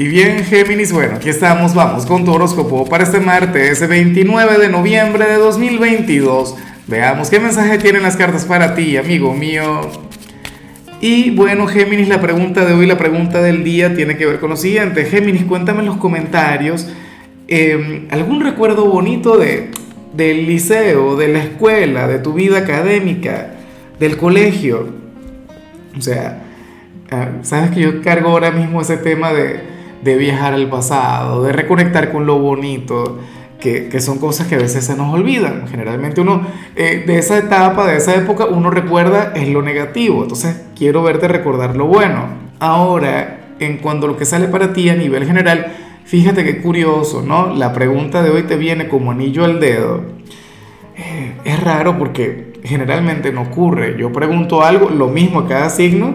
Y bien, Géminis, bueno, aquí estamos, vamos con tu horóscopo para este martes 29 de noviembre de 2022. Veamos qué mensaje tienen las cartas para ti, amigo mío. Y bueno, Géminis, la pregunta de hoy, la pregunta del día tiene que ver con lo siguiente. Géminis, cuéntame en los comentarios em, algún recuerdo bonito de, del liceo, de la escuela, de tu vida académica, del colegio. O sea, ah, sabes que yo cargo ahora mismo ese tema de de viajar al pasado, de reconectar con lo bonito, que, que son cosas que a veces se nos olvidan. Generalmente uno eh, de esa etapa, de esa época, uno recuerda es lo negativo. Entonces quiero verte recordar lo bueno. Ahora, en cuanto a lo que sale para ti a nivel general, fíjate qué curioso, ¿no? La pregunta de hoy te viene como anillo al dedo. Eh, es raro porque generalmente no ocurre. Yo pregunto algo, lo mismo a cada signo,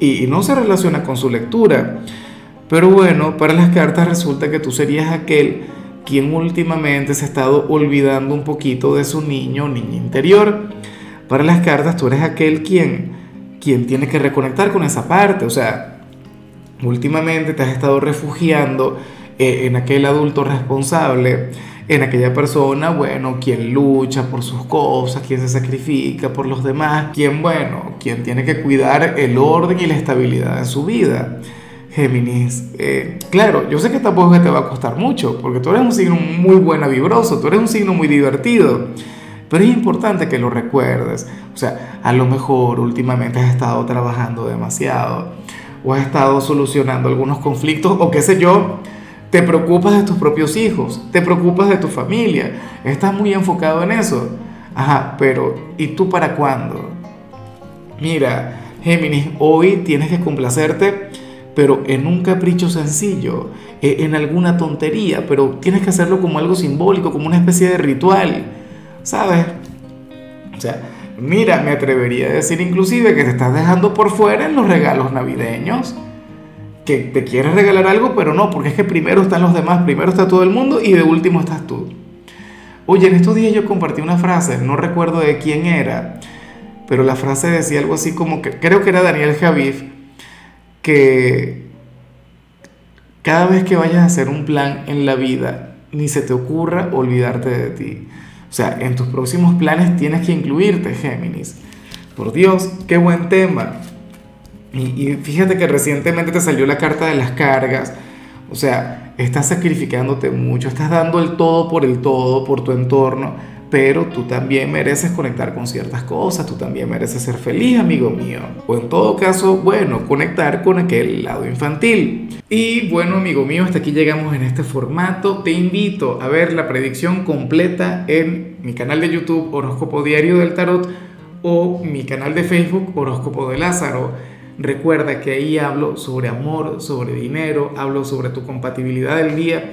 y, y no se relaciona con su lectura. Pero bueno, para las cartas resulta que tú serías aquel quien últimamente se ha estado olvidando un poquito de su niño o niña interior. Para las cartas tú eres aquel quien, quien tiene que reconectar con esa parte. O sea, últimamente te has estado refugiando eh, en aquel adulto responsable, en aquella persona, bueno, quien lucha por sus cosas, quien se sacrifica por los demás, quien, bueno, quien tiene que cuidar el orden y la estabilidad en su vida. Géminis, eh, claro, yo sé que tampoco te va a costar mucho, porque tú eres un signo muy buena vibroso, tú eres un signo muy divertido, pero es importante que lo recuerdes. O sea, a lo mejor últimamente has estado trabajando demasiado, o has estado solucionando algunos conflictos, o qué sé yo, te preocupas de tus propios hijos, te preocupas de tu familia, estás muy enfocado en eso. Ajá, pero ¿y tú para cuándo? Mira, Géminis, hoy tienes que complacerte pero en un capricho sencillo, eh, en alguna tontería, pero tienes que hacerlo como algo simbólico, como una especie de ritual, ¿sabes? O sea, mira, me atrevería a decir inclusive que te estás dejando por fuera en los regalos navideños, que te quieres regalar algo, pero no, porque es que primero están los demás, primero está todo el mundo y de último estás tú. Oye, en estos días yo compartí una frase, no recuerdo de quién era, pero la frase decía algo así como que, creo que era Daniel Javif, que cada vez que vayas a hacer un plan en la vida, ni se te ocurra olvidarte de ti. O sea, en tus próximos planes tienes que incluirte, Géminis. Por Dios, qué buen tema. Y, fíjate que recientemente te salió la carta de las cargas. O sea, estás sacrificándote mucho, estás dando el todo por el todo, por tu entorno pero tú también mereces conectar con ciertas cosas, tú también mereces ser feliz, amigo mío. O en todo caso, bueno, conectar con aquel lado infantil. Y bueno, amigo mío, hasta aquí llegamos en este formato. Te invito a ver la predicción completa en mi canal de YouTube Horóscopo Diario del Tarot o mi canal de Facebook Horóscopo de Lázaro. Recuerda que ahí hablo sobre amor, sobre dinero, hablo sobre tu compatibilidad del día